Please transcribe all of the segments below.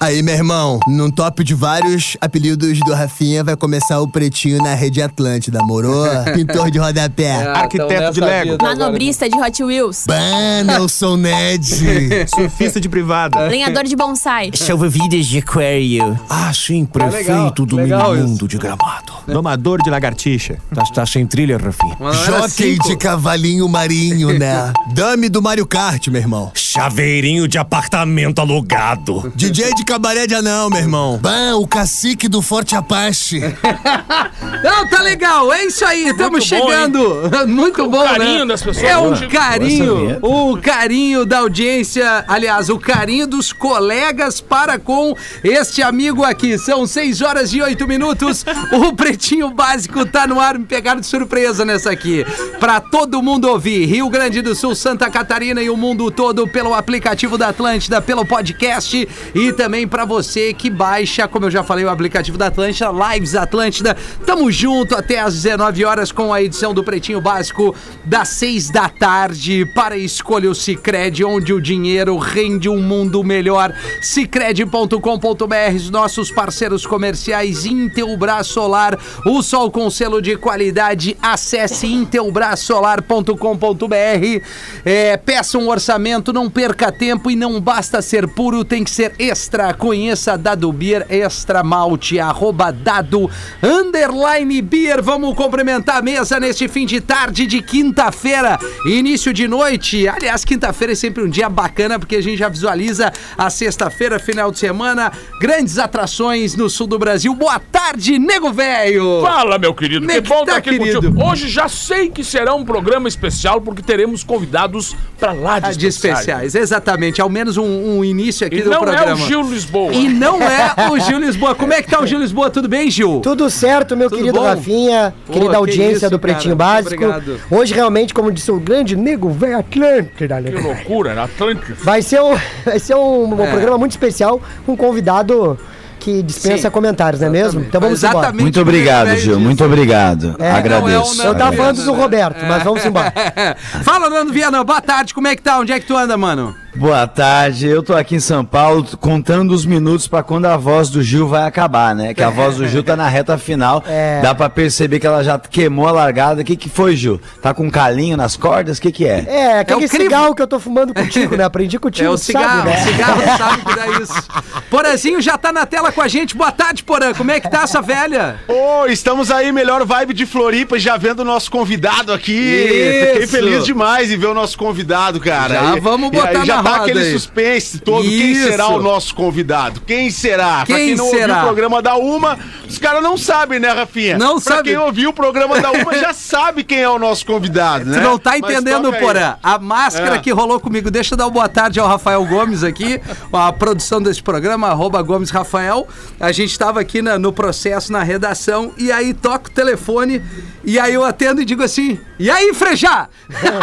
Aí, meu irmão, num top de vários apelidos do Rafinha, vai começar o pretinho na rede Atlântida, morou? Pintor de rodapé. Arquiteto de Lego. Manobrista de Hot Wheels. Ban, Nelson Ned. Surfista de privada. Lenhador de bonsai. Salva-vidas de aquário. Ah, sim, prefeito do legal mundo de gramado. Domador de lagartixa. Tá, tá sem trilha, Rafinha. Jockey de cavalinho marinho, né? Dame do Mario Kart, meu irmão. Chaveirinho de apartamento alugado. DJ de cabaré de anão, meu irmão. Ban, o cacique do Forte Apache. Não, tá legal, é isso aí, estamos chegando. Muito bom, carinho né? das pessoas. É um Boa. carinho, o carinho da audiência, aliás, o carinho dos colegas para com este amigo aqui. São 6 horas e 8 minutos. O Pretinho Básico tá no ar, me pegaram de surpresa nessa aqui. Pra todo mundo ouvir, Rio Grande do Sul, Santa Catarina e o mundo todo pelo aplicativo da Atlântida, pelo podcast e também pra você que baixa, como eu já falei, o aplicativo da Atlântida, Lives Atlântida. Tamo junto até às 19 horas com a edição do Pretinho Básico das 6 da tarde para escolha o Cicred, onde o dinheiro rende um mundo melhor. Cicred.com.br, os nossos parceiros comerciais Intelbras Solar, o sol com selo de qualidade. Acesse intelbrasolar.com.br. É, peça um orçamento, não perca tempo e não basta ser puro, tem que ser extra. Conheça a Dado Beer Extra Malte, arroba Dado Underline Beer. Vamos cumprimentar a mesa neste fim de tarde de quinta-feira, início de noite. Aliás, quinta-feira é sempre um dia bacana porque a gente já visualiza a sexta-feira, final de semana, grandes atrações no sul do Brasil. Boa tarde, nego velho! Fala, meu querido. É Que bom tá, estar aqui querido? contigo. Hoje já sei que será um programa especial porque teremos convidados pra lá de Ah, De especiais, exatamente. Ao menos um, um início aqui E do não programa. é o Gil Lisboa. E não é o Gil Lisboa. Como é que tá o Gil Lisboa? Tudo bem, Gil? Tudo certo, meu Tudo querido bom? Rafinha, Pô, querida que audiência isso, do Pretinho cara. Básico. Obrigado. Hoje, realmente, como disse o grande nego velho Atlântida, né? Que loucura, Atlântico. vai ser um, vai ser um, um É. programa muito especial com um convidado que dispensa Sim, comentários, não é mesmo? Então vamos embora. Muito obrigado, Gil. Muito obrigado. É, Agradeço. não é Eu tava falando do. Roberto, mas vamos embora. Fala, Nando Viana. Boa tarde. Como é que tá? Onde é que tu anda, mano? Boa tarde. Eu tô aqui em São Paulo contando os minutos pra quando a voz do Gil vai acabar, né? Que a voz do Gil tá na reta final. É. Dá pra perceber que ela já queimou a largada. O que que foi, Gil? Tá com um calinho nas cordas? O que que é? É, aquele É o crivo. cigarro que eu tô fumando contigo, né? Aprendi contigo, É o tu sabe, cigarro. né? O cigarro sabe que dá isso. Porazinho já tá na tela com a gente. Boa tarde, Porã. Como é que tá essa velha? Ô, estamos aí, melhor vibe de Floripa, já vendo o nosso convidado aqui. Isso. Fiquei feliz demais em ver o nosso convidado, cara. Já E- vamos e botar aí já na roda aquele aí. suspense todo. Quem Isso. será o nosso convidado? Quem será? pra Quem quem não ouviu será? o programa da Uma, os caras não sabem, né, Rafinha? Não pra sabe. quem ouviu o programa da Uma já sabe quem é o nosso convidado, né? Tu não tá entendendo. Porã. A máscara É. que rolou comigo. Deixa eu dar uma boa tarde ao Rafael Gomes aqui, a produção desse programa, arroba Gomes Rafael. A gente tava aqui na- no processo, na redação, e aí toca o telefone, e aí eu atendo e digo assim, e aí, Frejá?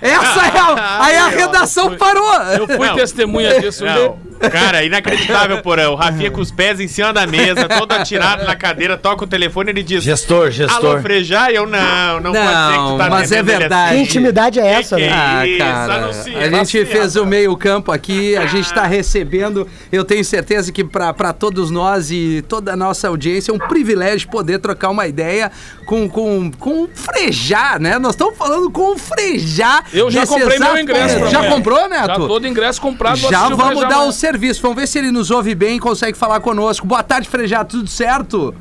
Essa é a... Aí a redação parou. Eu fui testemunha disso. Não, cara, inacreditável, porão. O Rafinha com os pés em cima da mesa, todo atirado na cadeira, toca o telefone e ele diz: Gestor, Alô, gestor. Frejá? E eu não, não, pode ser que Não, tu tá mas é verdade. Que intimidade é essa, né? Ah, cara, anuncia, a gente fez o rapaz. meio campo aqui, a gente está recebendo, eu tenho certeza que para todos nós e toda a nossa audiência é um privilégio poder trocar uma ideia com, com, com o Frejá, né? Nós estamos falando com o Frejá. Eu já comprei meu ingresso. pra Já comprou, Neto? Já todo ingresso comprado. Já vamos Frejá dar o serviço. Vamos ver se ele nos ouve bem e consegue falar conosco. Boa tarde, Frejá. Tudo certo?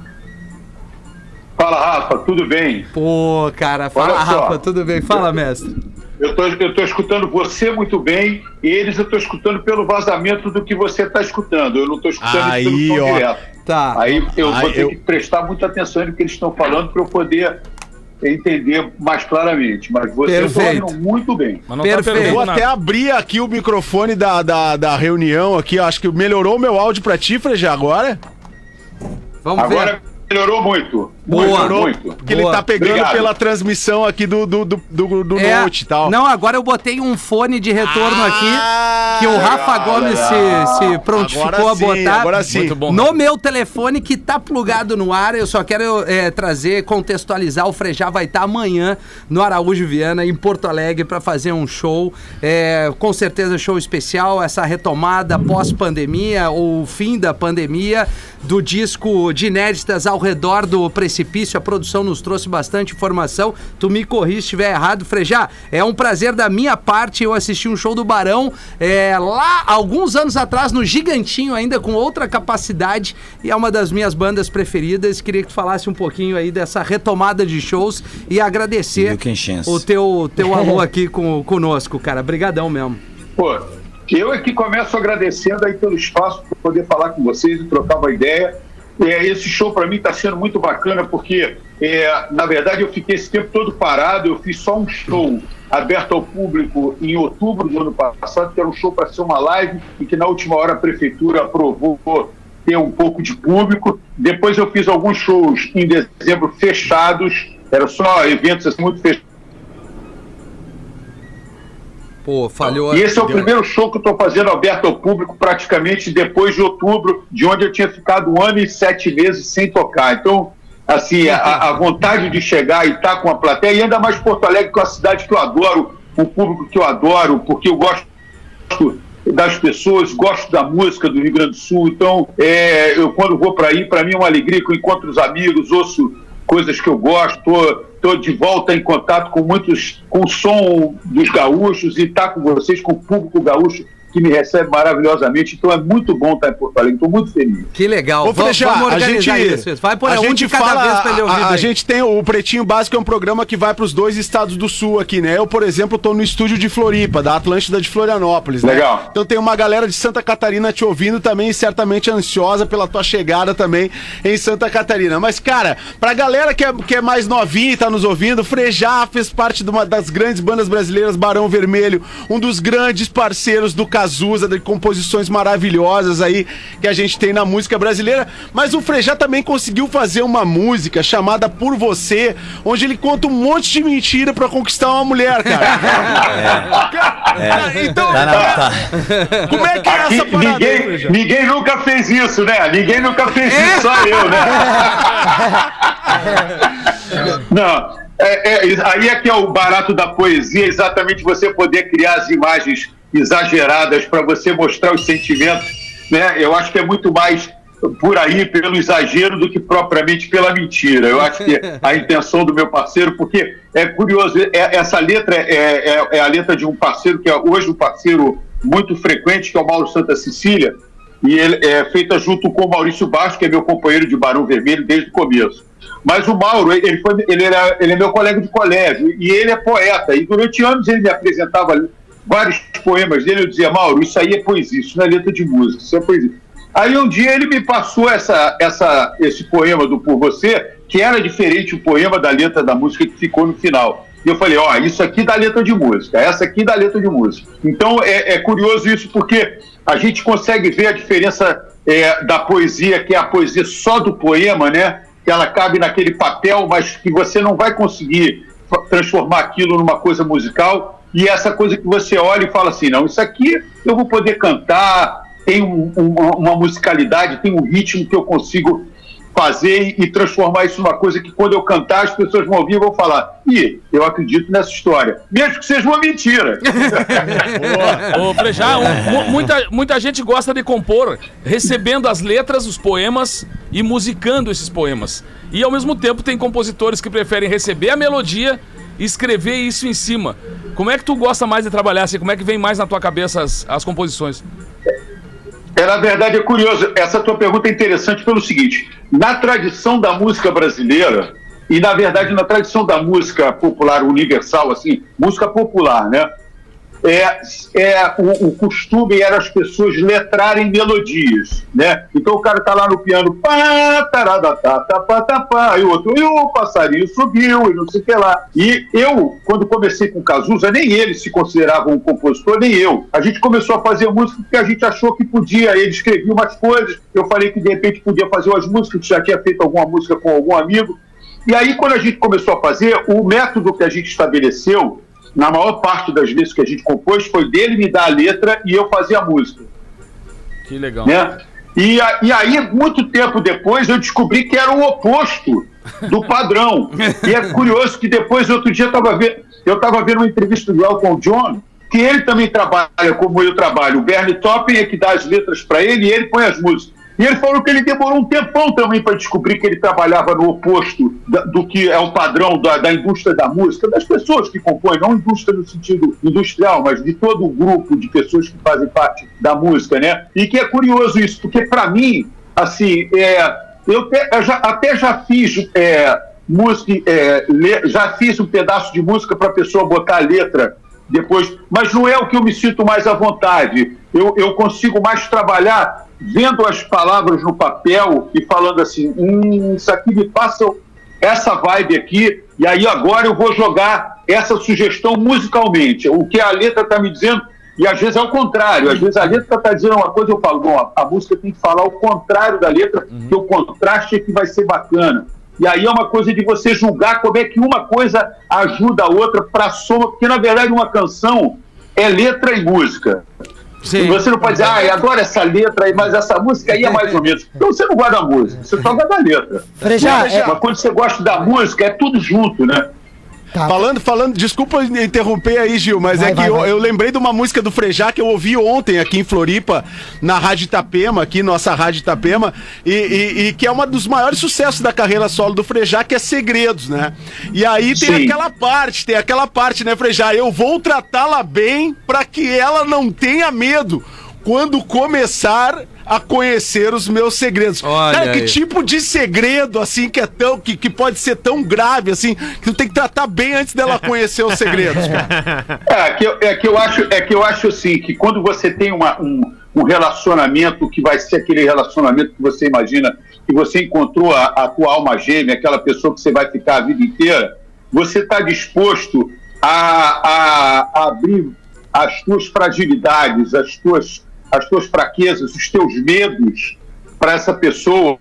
Fala, Rafa, tudo bem? Pô, cara, fala. Rafa, tudo bem? Fala, mestre. Eu tô, eu tô escutando você muito bem, e eles eu tô escutando pelo vazamento do que você tá escutando. Eu não tô escutando Aí, isso pelo ó. direto. Tá. Aí eu Aí, vou ter eu- que prestar muita atenção no que eles estão falando para eu poder entender mais claramente. Mas você eu tô Perfeito. ouvindo muito bem. Mas não Perfeito. tá Eu vou até abrir aqui o microfone da, da, da reunião aqui. Acho que melhorou o meu áudio pra ti, Freja, agora. Vamos Agora, ver. Melhorou muito. Boa. Melhorou muito. Porque ele tá pegando Obrigado. pela transmissão aqui do, do, do, do, do É, Note e tal. Não, agora eu botei um fone de retorno Ah, aqui que o Rafa Gomes se, se prontificou Agora a sim, botar. agora sim. Muito bom. No meu telefone que tá plugado no ar, eu só quero é, trazer, contextualizar. O Frejá vai estar amanhã no Araújo Viana, em Porto Alegre, para fazer um show. É, com certeza, show especial. Essa retomada pós-pandemia, ou fim da pandemia, do disco de inéditas ao redor do precipício. A produção nos trouxe bastante informação. Tu me corri se estiver errado, Frejá. É um prazer da minha parte. Eu assisti um show do Barão é, lá alguns anos atrás, no Gigantinho, ainda com outra capacidade. E é uma das minhas bandas preferidas. Queria que tu falasse um pouquinho aí dessa retomada de shows e agradecer o teu, teu alô aqui com, conosco, cara. Brigadão mesmo. Pô, eu aqui começo agradecendo aí pelo espaço para poder falar com vocês e trocar uma ideia. É, esse show para mim está sendo muito bacana porque, é, na verdade, eu fiquei esse tempo todo parado. Eu fiz só um show aberto ao público em outubro do ano passado, que era um show para ser uma live e que na última hora a prefeitura aprovou ter um pouco de público. Depois eu fiz alguns shows em dezembro fechados, eram só eventos assim, muito fechados. Pô, falhou. E esse é o primeiro show que eu estou fazendo aberto ao público praticamente depois de outubro, de onde eu tinha ficado um ano e sete meses sem tocar. Então, assim, a, a vontade de chegar e estar com a plateia, e ainda mais Porto Alegre, que é uma cidade que eu adoro, um público que eu adoro, porque eu gosto das pessoas, gosto da música do Rio Grande do Sul. Então, é, eu quando vou para aí, para mim é uma alegria que eu encontro os amigos, ouço coisas que eu gosto, estou de volta em contato com muitos, com o som dos gaúchos e estar com vocês, com o público gaúcho que me recebe maravilhosamente. Então é muito bom estar em Porto Alegre, estou muito feliz. Que legal. Ô, Va- Frejá, vamos a gente, isso. Vai por a um gente de cada fala, vez pra ele ouvir. a, a gente tem o Pretinho Básico, é um programa que vai para os dois estados do sul aqui, né? Eu, por exemplo, tô no estúdio de Floripa, da Atlântida de Florianópolis, né? Legal. Então tem uma galera de Santa Catarina te ouvindo também, e certamente ansiosa pela tua chegada também em Santa Catarina. Mas, cara, pra galera que é, que é mais novinha e tá nos ouvindo, Frejá fez parte de uma das grandes bandas brasileiras, Barão Vermelho, um dos grandes parceiros do Cazuza, de composições maravilhosas aí que a gente tem na música brasileira. Mas o Frejá também conseguiu fazer uma música chamada Por Você, onde ele conta um monte de mentira pra conquistar uma mulher, cara. Cara, Então, Tá, tá. como é que é Aqui, essa parada aí, ninguém, Frejá? ninguém nunca fez isso, né? Ninguém nunca fez isso, só eu, né? Não, é, é, aí é que é o barato da poesia, exatamente você poder criar as imagens exageradas para você mostrar os sentimentos, né? Eu acho que é muito mais por aí pelo exagero do que propriamente pela mentira. Eu acho que a intenção do meu parceiro, porque é curioso, é- essa letra é, é- é a letra de um parceiro que é hoje um parceiro muito frequente, que é o Mauro Santa Cecília, e ele é feita junto com o Maurício Bastos, que é meu companheiro de Barão Vermelho desde o começo. Mas o Mauro, ele, foi, ele, era, ele é meu colega de colégio e ele é poeta. E durante anos ele me apresentava vários poemas dele. Eu dizia, Mauro, isso aí é poesia, isso não é letra de música, isso é poesia. Aí um dia ele me passou essa, essa, esse poema do Por Você, que era diferente o poema da letra da música que ficou no final. E eu falei, ó, isso aqui dá letra de música, essa aqui dá letra de música. Então é, é curioso isso porque a gente consegue ver a diferença é, da poesia, que é a poesia só do poema, né? Que ela cabe naquele papel, mas que você não vai conseguir transformar aquilo numa coisa musical. E essa coisa que você olha e fala assim, não, isso aqui eu vou poder cantar, tem um- uma, uma musicalidade, tem um ritmo que eu consigo fazer e transformar isso numa coisa que quando eu cantar as pessoas vão ouvir e vão falar ih, eu acredito nessa história, mesmo que seja uma mentira. Ô, Frejá, um- mu- muita, muita gente gosta de compor recebendo as letras, os poemas e musicando esses poemas. E ao mesmo tempo tem compositores que preferem receber a melodia escrever isso em cima. Como é que tu gosta mais de trabalhar assim? Como é que vem mais na tua cabeça as, as composições? É, na verdade, é curioso. Essa tua pergunta é interessante pelo seguinte: na tradição da música brasileira, e na verdade na tradição da música popular universal, assim, música popular, né? É, é, o, o costume era as pessoas letrarem melodias, né? Então o cara tá lá no piano, pá, taradata, tapá, tapá, e o outro, e o passarinho subiu, e não sei o que lá. E eu, quando comecei com Cazuza, nem ele se considerava um compositor, nem eu. A gente começou a fazer música porque a gente achou que podia, ele escrevia umas coisas, eu falei que de repente podia fazer umas músicas, já tinha feito alguma música com algum amigo, e aí, quando a gente começou a fazer, o método que a gente estabeleceu, na maior parte das vezes que a gente compôs, foi dele me dar a letra e eu fazer a música. Que legal. Né? E, a- e aí, muito tempo depois, eu descobri que era o oposto do padrão. e é curioso que depois, outro dia, eu estava vendo, eu tava vendo uma entrevista do Elton John, que ele também trabalha como eu trabalho. O Bernie Topping é que dá as letras para ele e ele põe as músicas. E ele falou que ele demorou um tempão também para descobrir que ele trabalhava no oposto da- do que é o padrão da, da indústria da música, das pessoas que compõem, não indústria no sentido industrial, mas de todo o grupo de pessoas que fazem parte da música, né? E que é curioso isso, porque para mim, assim, é, eu, te- eu já- até já fiz é, música, é, le- já fiz um pedaço de música para a pessoa botar a letra depois, mas não é o que eu me sinto mais à vontade. Eu, eu consigo mais trabalhar vendo as palavras no papel e falando assim, hum, isso aqui me passa essa vibe aqui, e aí agora eu vou jogar essa sugestão musicalmente. O que a letra está me dizendo, e às vezes é o contrário, às vezes a letra está dizendo uma coisa, eu falo, bom, a, música tem que falar o contrário da letra, que o contraste é que vai ser bacana. E aí é uma coisa de você julgar como é que uma coisa ajuda a outra para soma, porque na verdade uma canção é letra e música. E você não pode dizer, ah, eu adoro essa letra aí, mas essa música aí é mais ou menos. Então você não gosta da música, você só gosta da letra. Frejá, mas, é- mas quando você gosta da música, é tudo junto, né? Falando, falando, desculpa interromper aí, Gil, mas Vai, é que vai, eu, vai. eu lembrei de uma música do Frejá que eu ouvi ontem aqui em Floripa, na Rádio Itapema, aqui, nossa Rádio Itapema, e, e- e que é uma dos maiores sucessos da carreira solo do Frejá, que é Segredos, né? E aí tem Sim. aquela parte, tem aquela parte, né, Frejá? Eu vou tratá-la bem pra que ela não tenha medo quando começar a conhecer os meus segredos. Olha Cara, que aí. tipo de segredo, assim, que é tão, que, que pode ser tão grave, assim, que tu tem que tratar bem antes dela conhecer os segredos, cara. É que, eu, é que eu acho, é que eu acho assim que quando você tem uma- um, um relacionamento que vai ser aquele relacionamento que você imagina que você encontrou a, a tua alma gêmea, aquela pessoa que você vai ficar a vida inteira, você está disposto a, a- a abrir as tuas fragilidades, as tuas, as tuas fraquezas, os teus medos para essa pessoa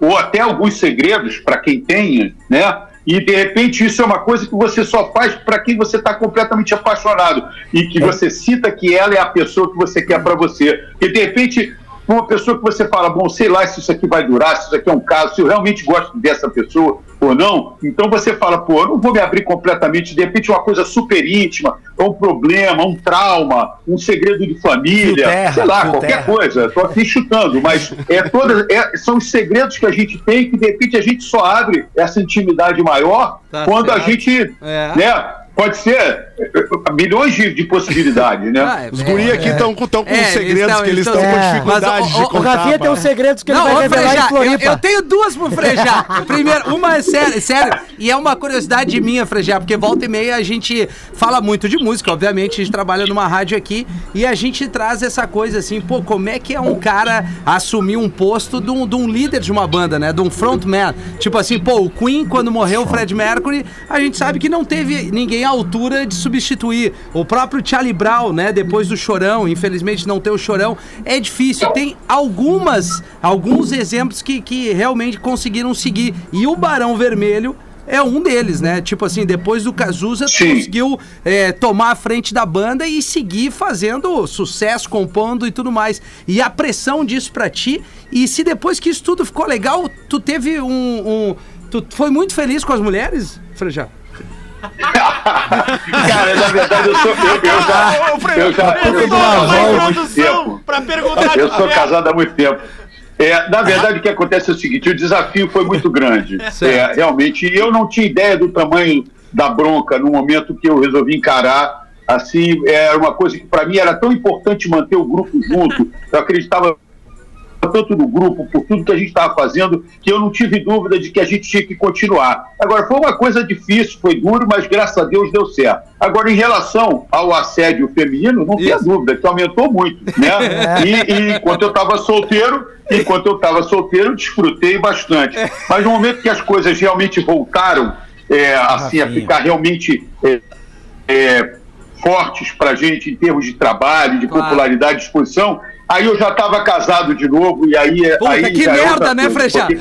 ou até alguns segredos para quem tenha, né? E de repente isso é uma coisa que você só faz para quem você está completamente apaixonado e que você cita que ela é a pessoa que você quer para você. E de repente uma pessoa que você fala, bom, sei lá se isso aqui vai durar, se isso aqui é um caso, se eu realmente gosto dessa pessoa ou não, então você fala, pô, eu não vou me abrir completamente, de repente uma coisa super íntima, ou um problema, um trauma, um segredo de família, terra, sei lá, qualquer terra. coisa, estou aqui chutando, mas é todas, é- são os segredos que a gente tem que de repente a gente só abre essa intimidade maior Tá quando a certo. gente, É. né, pode ser eh, milhões de, de possibilidades, né? Ah, é- Os guri aqui estão com, tão com É, os segredos que eles estão tão- com É. dificuldade Mas, ó, de ó, O contar. Rafinha tem uns segredos que ele Não, vai ô, revelar Frejá, em eu, Floripa. eu tenho duas pro Frejá. Primeiro, uma é sério, sério, e é uma curiosidade minha, Frejá, porque volta e meia a gente fala muito de música, obviamente, a gente trabalha numa rádio aqui e a gente traz essa coisa assim, pô, como é que é um cara assumir um posto de um, de um líder de uma banda, né? De um frontman. Tipo assim, pô, o Queen, quando morreu o Fred Mercury, a gente sabe que não teve ninguém à altura de substituir. O próprio Charlie Brown, né? Depois do Chorão, infelizmente não ter o Chorão, é difícil. Tem algumas, alguns exemplos que, que realmente conseguiram seguir. E o Barão Vermelho é um deles, né? Tipo assim, depois do Cazuza, Sim. conseguiu é, tomar a frente da banda e seguir fazendo sucesso, compondo e tudo mais. E a pressão disso pra ti. E se depois que isso tudo ficou legal, tu teve um. um- tu foi muito feliz com as mulheres, Frejá? Cara, na verdade eu sou eu, eu já eu já eu sou casado há muito tempo. pra perguntar Eu sou casado há muito tempo. É, na verdade, o que acontece é o seguinte: o desafio foi muito grande. É, realmente, e eu não tinha ideia do tamanho da bronca no momento que eu resolvi encarar. Assim, era uma coisa que para mim era tão importante manter o grupo junto. Eu acreditava tanto no grupo, por tudo que a gente estava fazendo, que eu não tive dúvida de que a gente tinha que continuar. Agora, foi uma coisa difícil, foi duro, mas graças a Deus deu certo. Agora, em relação ao assédio feminino, não tenha dúvida, que aumentou muito, né? E, e enquanto eu estava solteiro, enquanto eu estava solteiro, eu desfrutei bastante. Mas no momento que as coisas realmente voltaram, é, assim, a ficar realmente é, é, fortes para a gente em termos de trabalho, de popularidade, de exposição, aí eu já estava casado de novo e aí... Puta, aí que é merda, outra né, Frechá? mim-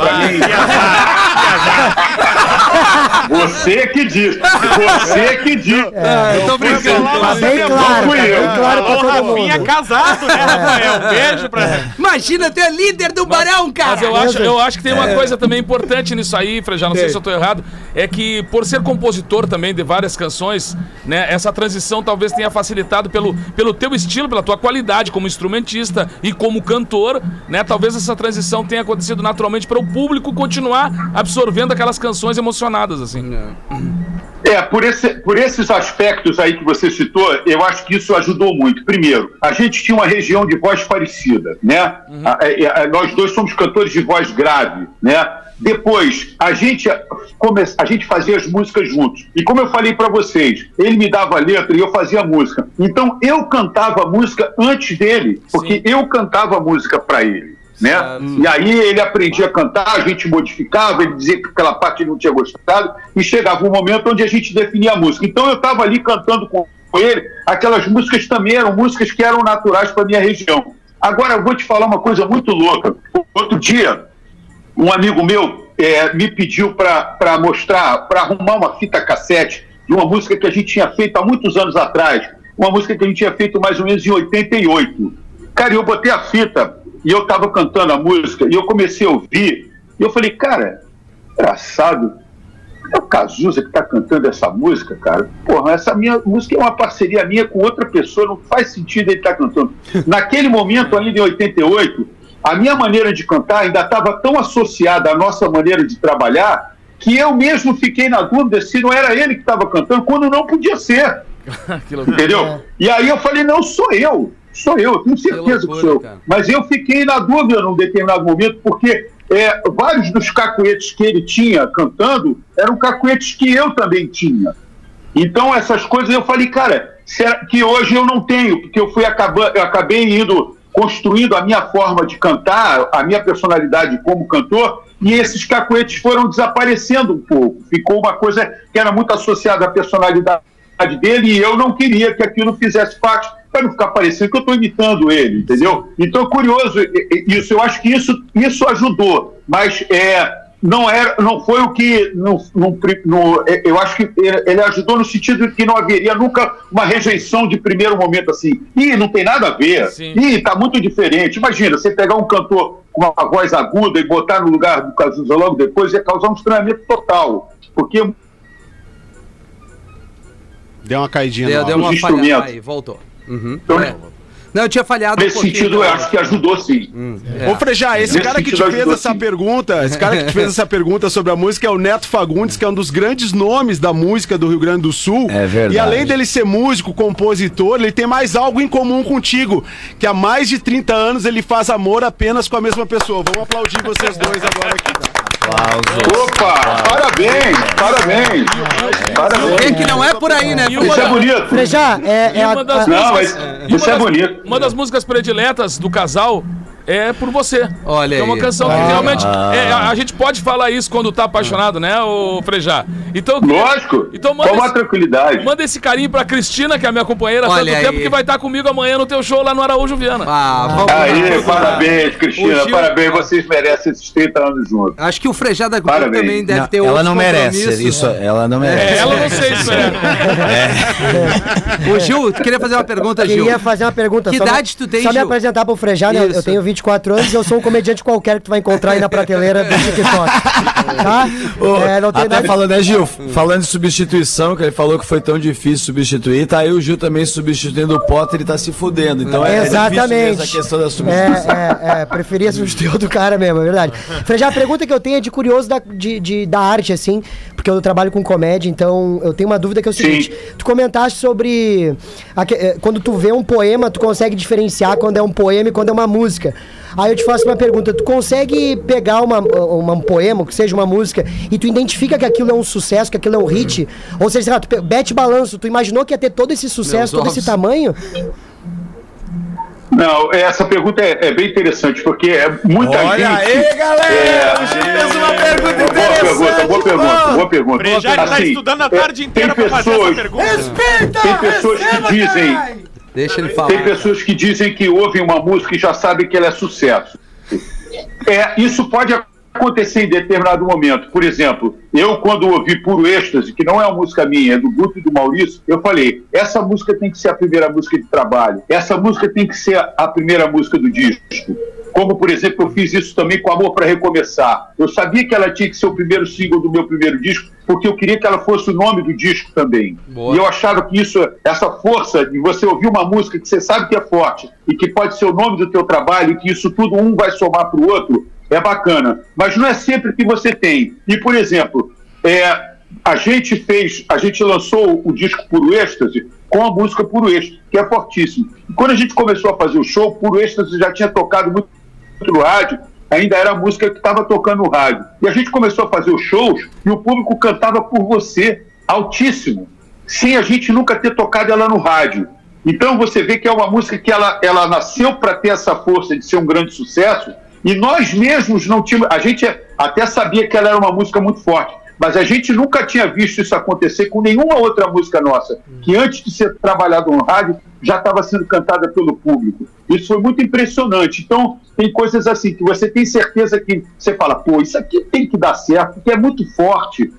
Você que diz, você que diz. Ah, eu tô brincando. Tá bem claro, fui tá eu. bem claro pra todo Rafinha mundo. casado, né, Rafael? Beijo pra. Imagina, tu é líder do Barão, cara. Mas eu acho, eu acho que tem É. uma coisa também importante nisso aí, Frejá, não sei se eu tô errado, é que por ser compositor também de várias canções, né, essa transição talvez tenha facilitado pelo, pelo teu estilo, pela tua qualidade como instrumentista e como cantor, né, talvez essa transição tenha acontecido naturalmente para o público continuar absorvendo aquelas canções emocionadas, assim. É, por, esse- por esses aspectos aí que você citou, eu acho que isso ajudou muito. Primeiro, a gente tinha uma região de voz parecida, né? A- a- a- nós dois somos cantores de voz grave, né? Depois, a gente, come, a gente fazia as músicas juntos. E como eu falei para vocês, ele me dava a letra e eu fazia a música. Então, eu cantava a música antes dele, porque eu cantava a música para ele. Né? E aí ele aprendia a cantar, a gente modificava, ele dizia que aquela parte ele não tinha gostado, e chegava um momento onde a gente definia a música. Então eu estava ali cantando com ele, aquelas músicas também eram músicas que eram naturais para minha região. Agora eu vou te falar uma coisa muito louca. Outro dia, um amigo meu eh, me pediu para mostrar, para arrumar uma fita cassete de uma música que a gente tinha feito há muitos anos atrás, uma música que a gente tinha feito mais ou menos em 88. Cara, eu botei a fita e eu estava cantando a música e eu comecei a ouvir e eu falei, cara, engraçado, é o Cazuza que está cantando essa música, cara. Porra, essa minha música é uma parceria minha com outra pessoa, não faz sentido ele estar cantando. Naquele momento, ainda em 88, a minha maneira de cantar ainda estava tão associada à nossa maneira de trabalhar que eu mesmo fiquei na dúvida se não era ele que estava cantando, quando não podia ser. Entendeu? E aí eu falei, não, sou eu. Sou eu, tenho certeza que, loucura, sou eu. cara. Mas eu fiquei na dúvida num determinado momento, porque é, vários dos cacuetes que ele tinha cantando eram cacuetes que eu também tinha. Então, essas coisas eu falei, cara, será que hoje eu não tenho, porque eu fui acabando, eu acabei indo construindo a minha forma de cantar, a minha personalidade como cantor, e esses cacuetes foram desaparecendo um pouco. Ficou uma coisa que era muito associada à personalidade dele, e eu não queria que aquilo fizesse parte, para não ficar parecendo que eu estou imitando ele, entendeu? Então é curioso isso, eu acho que isso, isso ajudou, mas é, não, era, não foi o que. No, no, no- é, eu acho que ele ajudou no sentido de que não haveria nunca uma rejeição de primeiro momento assim. Ih, não tem nada a ver. Sim. Ih, tá muito diferente. Imagina, você pegar um cantor com uma voz aguda e botar no lugar do Cazuza logo depois, ia causar um estranhamento total. Porque Deu uma caidinha Deu, no deu uma instrumentos. Aí, voltou. Uhum. Então, É. Não, eu tinha falhado nesse um sentido, eu acho que ajudou sim. Ô, Frejá, esse Nesse cara que te fez essa sim. pergunta, esse cara que te fez essa pergunta sobre a música é o Neto Fagundes, que é um dos grandes nomes da música do Rio Grande do Sul. É verdade. E além dele ser músico, compositor, ele tem mais algo em comum contigo, que há mais de 30 anos ele faz amor apenas com a mesma pessoa. Vamos aplaudir vocês dois agora aqui. Opa, parabéns, parabéns. Quem Parabéns. que não é por aí, né? Isso é bonito. Frejá, é, é a, Não, mas isso é bonito. Uma das músicas prediletas do casal é por você. Olha É uma aí. canção que realmente. é, a, a gente pode falar isso quando tá apaixonado, né, o Frejá? Então, eu Lógico. Então manda Com uma esse- tranquilidade. Manda esse carinho pra Cristina, que é a minha companheira há Olha tanto tempo, aí. que vai estar comigo amanhã no teu show lá no Araújo Viana. Ah, vamos Aí, lá. parabéns, Cristina. O Gil- Parabéns, vocês merecem esses 30 anos juntos. Acho que o Frejada Grupo Parabéns. também deve Não, ter ela outros não merece. Isso, ela não É, merece. ela não sei se é. O Gil, tu queria fazer uma pergunta, Gil. Queria fazer uma pergunta. Que me- idade tu tem, Só me Gil? apresentar pro Frejá, né? Eu- Eu tenho 24 anos e eu sou um comediante qualquer que tu vai encontrar aí na prateleira do TikTok. Tá? Ô, É, não tem até nada- falando, né, Gil? Falando de substituição, que ele falou que foi tão difícil substituir, tá aí o Gil também substituindo o Potter e tá se fudendo. Então é, é difícil Exatamente. essa questão da substituição. É, é, é, preferia substituir outro cara mesmo, é verdade. Frejá, a pergunta que eu tenho é de curioso da, de, de- da arte, assim, porque eu trabalho com comédia, então eu tenho uma dúvida que é o seguinte: tu comentaste sobre. a eh, quando tu vê um poema, tu consegue diferenciar quando é um poema e quando é uma música. Aí eu te faço uma pergunta: tu consegue pegar uma, uma- um poema, que seja uma música, e tu identifica que aquilo é um sucesso, que aquilo é um hit? Ou seja, sei lá, tu bete balanço, tu imaginou que ia ter todo esse sucesso, todo ovos. esse tamanho? Não, essa pergunta é, é bem interessante, porque é muita Olha gente. aí, galera! É, O Gil fez uma pergunta Boa pergunta, boa pergunta, boa pergunta. Ele tá Assim, estudando a é, tarde inteira tem pra fazer essa pessoas- pergunta. Tem pessoas que dizem, Deixa ele falar. tem pessoas que dizem que ouvem uma música e já sabem que ela é sucesso. É, isso pode acontecer em determinado momento. Por exemplo, eu quando ouvi Puro Êxtase, que não é uma música minha, é do Guto e do Maurício, eu falei, essa música tem que ser a primeira música de trabalho. Essa música tem que ser a primeira música do disco. Como, por exemplo, eu fiz isso também com Amor para Recomeçar. Eu sabia que ela tinha que ser o primeiro single do meu primeiro disco, porque eu queria que ela fosse o nome do disco também. Boa. E eu achava que isso, essa força de você ouvir uma música que você sabe que é forte e que pode ser o nome do teu trabalho e que isso tudo um vai somar para o outro, é bacana. Mas não é sempre que você tem. E, por exemplo, é, a gente fez, a gente lançou o disco Puro Êxtase com a música Puro Êxtase, que é fortíssimo. E quando a gente começou a fazer o show, Puro Êxtase já tinha tocado muito no rádio, ainda era a música que estava tocando no rádio. E a gente começou a fazer os shows e o público cantava por você, altíssimo, sem a gente nunca ter tocado ela no rádio. Então você vê que é uma música que ela, ela nasceu para ter essa força de ser um grande sucesso e nós mesmos não tínhamos. A gente até sabia que ela era uma música muito forte, mas a gente nunca tinha visto isso acontecer com nenhuma outra música nossa, que antes de ser trabalhado no rádio já estava sendo cantada pelo público. Isso foi muito impressionante. Então, tem coisas assim que você tem certeza que você fala, pô, isso aqui tem que dar certo, porque é muito forte.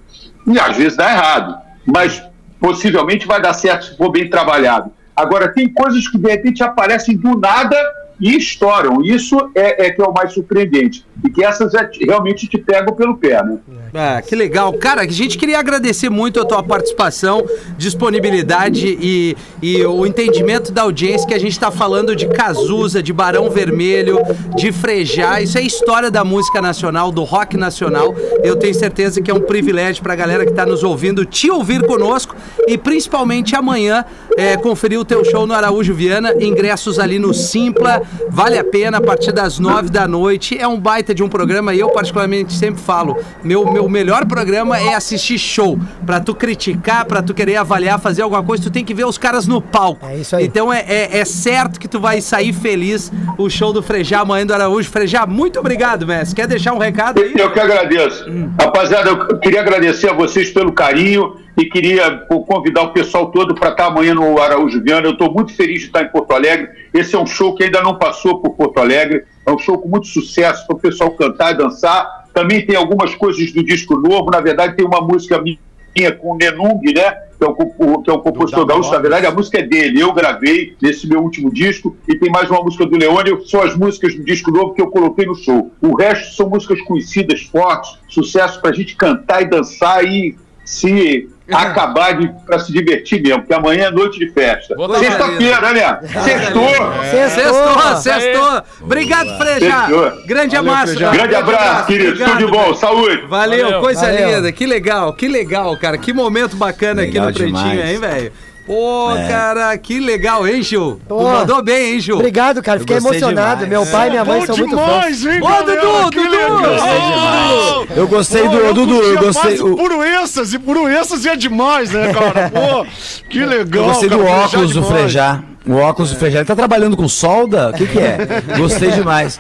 E às vezes dá errado, mas possivelmente vai dar certo se for bem trabalhado. Agora, tem coisas que de repente aparecem do nada e estouram. Isso é, é que é o mais surpreendente. E que essas é- realmente te pegam pelo pé, né? Ah, que legal. Cara, a gente queria agradecer muito a tua participação, disponibilidade e, e o entendimento da audiência que a gente tá falando de Cazuza, de Barão Vermelho, de Frejá. Isso é história da música nacional, do rock nacional. Eu tenho certeza que é um privilégio pra galera que tá nos ouvindo te ouvir conosco e principalmente amanhã é, conferir o teu show no Araújo Viana. Ingressos ali no Simpla. Vale a pena a partir das nove da noite. É um baita de um programa e eu particularmente sempre falo, meu, meu melhor programa é assistir show. Pra tu criticar, pra tu querer avaliar, fazer alguma coisa, tu tem que ver os caras no palco. É isso aí. Então é, é, é certo que tu vai sair feliz o show do Frejá amanhã do Araújo. Frejá, muito obrigado, mestre. Quer deixar um recado aí? Eu que agradeço. Rapaziada, eu queria agradecer a vocês pelo carinho e queria convidar o pessoal todo para estar amanhã no Araújo Viana. Eu estou muito feliz de estar em Porto Alegre. Esse é um show que ainda não passou por Porto Alegre. É um show com muito sucesso para o pessoal cantar e dançar. Também tem algumas coisas do disco novo. Na verdade, tem uma música minha com o Nenung, né? Que é o, compo- que é o compositor gaúcho. Na verdade, a música é dele. Eu gravei nesse meu último disco. E tem mais uma música do Leone. São as músicas do disco novo que eu coloquei no show. O resto são músicas conhecidas, fortes, sucesso para a gente cantar e dançar e se acabar de para se divertir mesmo, porque amanhã é noite de festa. Sexta-feira, né? Sextou! Sextou, sextou. Obrigado. Sextou. Grande abraço. Grande abraço, querido. Tudo de bom. Saúde. Valeu, Valeu. coisa Valeu. linda. Que legal, que legal, cara. Que momento bacana Legal aqui no Pretinho, demais. hein, velho? Pô, É. cara, que legal, hein, Gil? Tu Pô. mandou bem, hein, Gil? Obrigado, cara. Fiquei emocionado. demais. Meu pai e minha mãe são muito fãs. hein, Ô, galera? Dudu, Que Dudu! legal. Gostei demais. Eu gostei do. Pô, Dudu, eu gostei. o Puro êxtase, puro êxtase é demais, né, cara? Pô, que legal. Eu gostei do cara, óculos do demais. Frejá. O óculos do Frejá. Ele tá trabalhando com solda? O que que é? Gostei demais.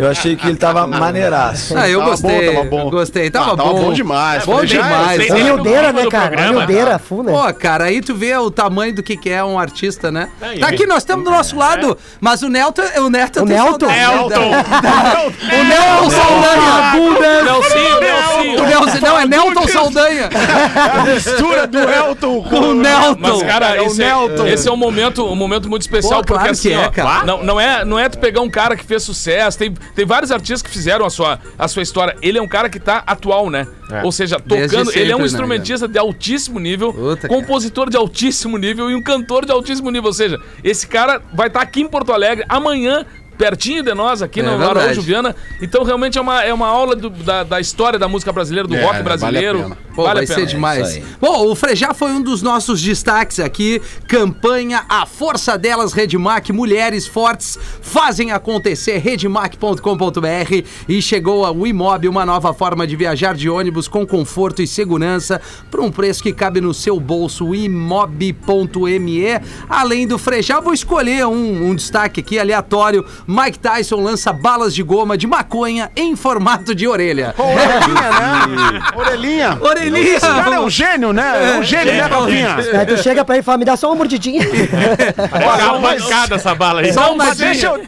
Eu achei que ele tava maneiraço. Ah, eu Tava gostei. bom, tava bom. Gostei, tava, Ah, tava bom. bom demais. Bom demais. Nildeira, né, cara? Full, né? Pô, cara, aí tu vê o tamanho do que, que é um artista, né? É, Tá aqui, nós estamos do nosso lado, mas o Nelton, o Nelton O tem Nelton? saudade. Nelton. O Nelton Saldanha. Bunda. Nelsinho, Nelsinho. O Nelson, não, é Nelton Saldanha. A mistura do Elton com O Nelton. Mas, cara, É o esse, é, Nelton. esse é um momento, um momento muito especial, Pô, claro porque assim, que é, ó, cara. Não, não, é, não é tu pegar um cara que fez sucesso, tem, tem vários artistas que fizeram a sua, a sua história. Ele é um cara que tá atual, né? Ou seja, tocando. ele é um sempre, né, instrumentista de altíssimo nível, Puta, compositor de altíssimo nível e um cantor de altíssimo nível. Ou seja, esse cara vai estar aqui em Porto Alegre amanhã. Pertinho de nós, aqui É no verdade. Araújo Viana. Então, realmente, é uma, é uma aula do- da, da história da música brasileira, do É, rock vale a brasileiro. pena. Pô, Vale vai a pena. ser demais. Isso aí. Bom, o Frejá foi um dos nossos destaques aqui. Campanha A Força Delas Redmac. Mulheres fortes fazem acontecer. Redmac.com.br. E chegou a Imob, uma nova forma de viajar de ônibus com conforto e segurança por um preço que cabe no seu bolso. Imob.me. Além do Frejá, vou escolher um, um destaque aqui aleatório. Mike Tyson lança balas de goma de maconha em formato de orelha. Orelhinha, né? Orelhinha. Orelhinha. Esse cara é um gênio, né? É um gênio, né, Rafinha? Aí tu chega pra ele e fala, me dá só uma mordidinha. É uma mancada essa bala aí. Não, Mas mas deixa eu,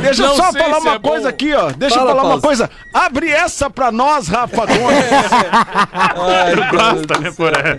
deixa eu só falar uma é coisa bom. aqui, ó. Deixa Fala, eu falar uma Paulo. coisa. Abre essa pra nós, Rafa Gomes. Gosta, né, Porã?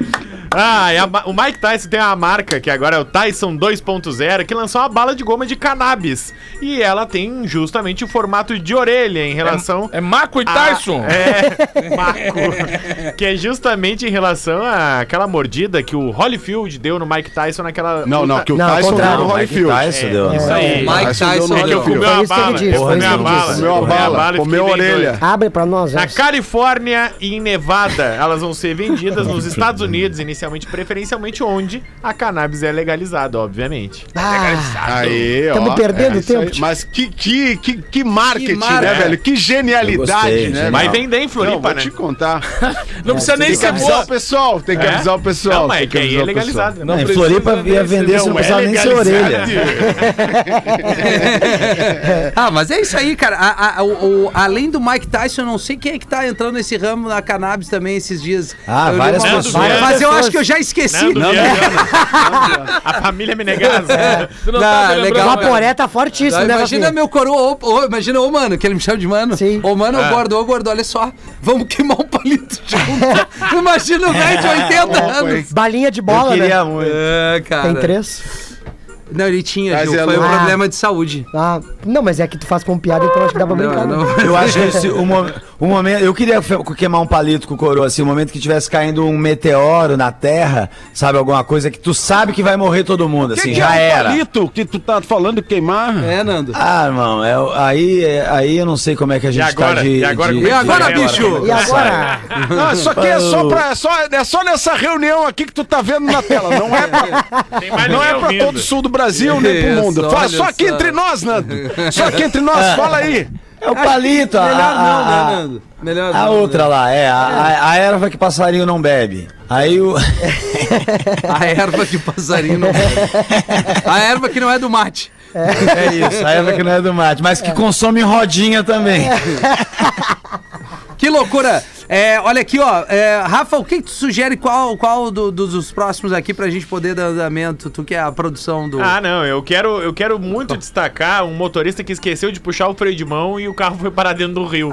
Ah, e a o Mike Tyson tem uma marca, que agora é o Tyson 2.0, que lançou uma bala de goma de cannabis. E ela tem justamente o formato de orelha em relação... É Marco e a- Tyson. É, Marco. que é justamente em relação àquela mordida que o Holyfield deu no Mike Tyson naquela... Não, não, que o Não, Tyson deu no Mike Holyfield. Tyson deu. Isso aí. Mike Tyson deu no Tyson É que bala. disse, Comeu a bala. Comeu a bala, comeu a orelha. Abre pra nós Na. Califórnia e em Nevada, elas vão ser vendidas nos Estados Unidos, inicialmente, preferencialmente onde a cannabis é legalizada, obviamente. Ah, Aí, ó. Tamo perdendo aí. tempo. Mas que, que, que, que marketing, Que mar- né, é. velho? Que genialidade, gostei, né? genial. Vai vender em Não, Floripa, vou né? te contar. Não precisa nem Tem que ser avisar boa. o pessoal, tem que É? avisar o pessoal. Não, mas tem que aí é legalizado. né? Não, em Floripa ia vender, você não Não, é precisava nem ser legalizado. orelha. Ah, mas é isso aí, cara. A- a- o- o- além do Mike Tyson, eu não sei quem é que tá entrando nesse ramo na cannabis também esses dias. Ah, Eu várias pessoas. Mas eu pessoas. Acho que eu já esqueci. Nando Viana. A família Menegas. Tu não Não, tá me lembrando, legal, o. Aporé tá fortíssimo, né, imagina Rafinha? meu coroa, ô, ô, imagina ô mano, que ele me chama de mano. Sim. Ô mano, É. ô gordo, ô gordo, olha só. Vamos queimar um palito junto. imagina o velho de 80 anos. Balinha de Eu bola, queria né? muito. É, cara. Tem três. Não, ele tinha, Mas Gil, é foi um problema de saúde. Ah, não, mas é que tu faz com piada, então acho que dá pra brincar. Não, né? não. Eu acho que esse, o, mo- o momento. Eu queria queimar um palito com o coroa, assim, o momento que tivesse caindo um meteoro na Terra, sabe, alguma coisa que tu sabe que vai morrer todo mundo, Que assim, que já é o era. palito que tu tá falando de queimar? É, Nando. Ah, irmão, é, aí, é- aí eu não sei como é que a gente agora? tá de. E agora de- é E que agora, vai? bicho? E agora? Não, isso aqui é só, pra, é, só, é só nessa reunião aqui que tu tá vendo na tela. Não é pra, não é pra todo o sul do Brasil, nem pro mundo. Fala só aqui entre nós, Nando. Só aqui entre nós, fala aí. É o palito, a, Melhor a- não, a- né, Nando? Melhor a não, outra lá, é, a, a- a erva que passarinho não bebe. Aí o. A erva que passarinho não bebe. A erva que não é do mate. É isso, a erva que não é do mate, mas que consome rodinha também. Que loucura! É, olha aqui, ó. é, Rafa, o que, que tu sugere? Qual, qual do- do- dos próximos aqui pra gente poder dar andamento? Tu que é a produção do. Ah, não, eu quero, eu quero muito destacar um motorista que esqueceu de puxar o freio de mão e o carro foi parar dentro do rio.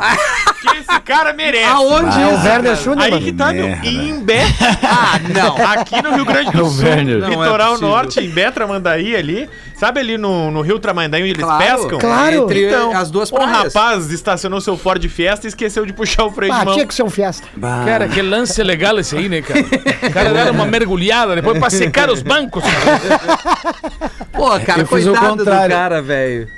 que esse cara merece. Aonde É o Werner? Schunemann. Aí que tá, meu. Em Imbé. Ah, não. Aqui no Rio Grande É do Sul. Não é litoral possível. norte, Imbé, Tramandaí ali. Sabe ali no, no Rio Tramandaí onde eles Claro, pescam? Claro. Entre Então, as duas um praias. rapaz estacionou seu Ford Fiesta e esqueceu de puxar o freio Ah, de mão. tinha que ser um fiesta. Cara, que lance legal esse aí, né, cara? O cara deram uma mergulhada depois pra secar os bancos. cara. Pô, cara, Eu fiz o coitado do contrário. cara, velho.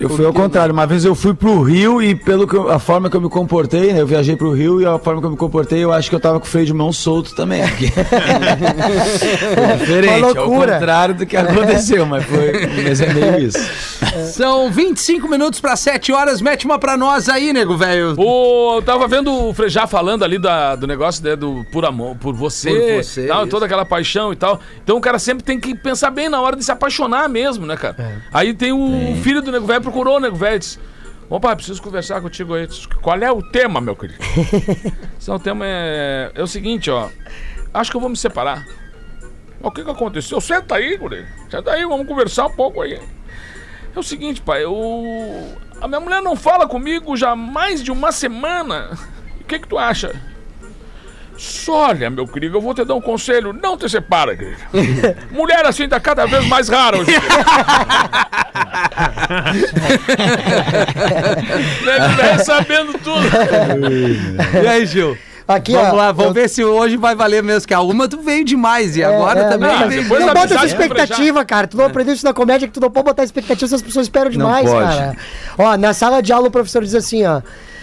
Eu fui ao contrário, uma vez eu fui pro Rio e pelo que eu- a forma que eu me comportei, né? Eu viajei pro Rio e a forma que eu me comportei, eu acho que eu tava com o freio de mão solto também. foi diferente, Uma ao loucura. contrário do que aconteceu, mas foi mas é meio isso. São 25 minutos pra 7 horas. Mete uma pra nós aí, nego, velho. Pô, eu tava vendo o Frejá falando ali da, do negócio né, do por amor, por você, Por você, tal, toda aquela paixão e tal. Então o cara sempre tem que pensar bem na hora de se apaixonar mesmo, né, cara? Aí tem o filho do nego velho, procurou o nego velho disse: Opa, preciso conversar contigo aí. Qual é o tema, meu querido? Então, o tema é, é o seguinte, ó. Acho que eu vou me separar. O que que aconteceu? Senta aí, guri. Senta aí, vamos conversar um pouco aí. É o seguinte, pai, eu... a minha mulher não fala comigo já há mais de uma semana. O que que tu acha? Olha, meu querido, eu vou te dar um conselho. Não te separa, querido. Mulher assim tá cada vez mais rara hoje. Deve estar sabendo tudo. E aí, Gil? Aqui, Vamos ó. lá, vamos eu- ver se hoje vai valer mesmo. Que a uma tu veio demais e É, agora é, também não, veio não bota essa amizade expectativa, cara. Tu não aprendeu isso na comédia que tu não pode botar expectativa se as pessoas esperam demais, pode. cara. Ó, na sala de aula o professor diz assim, ó.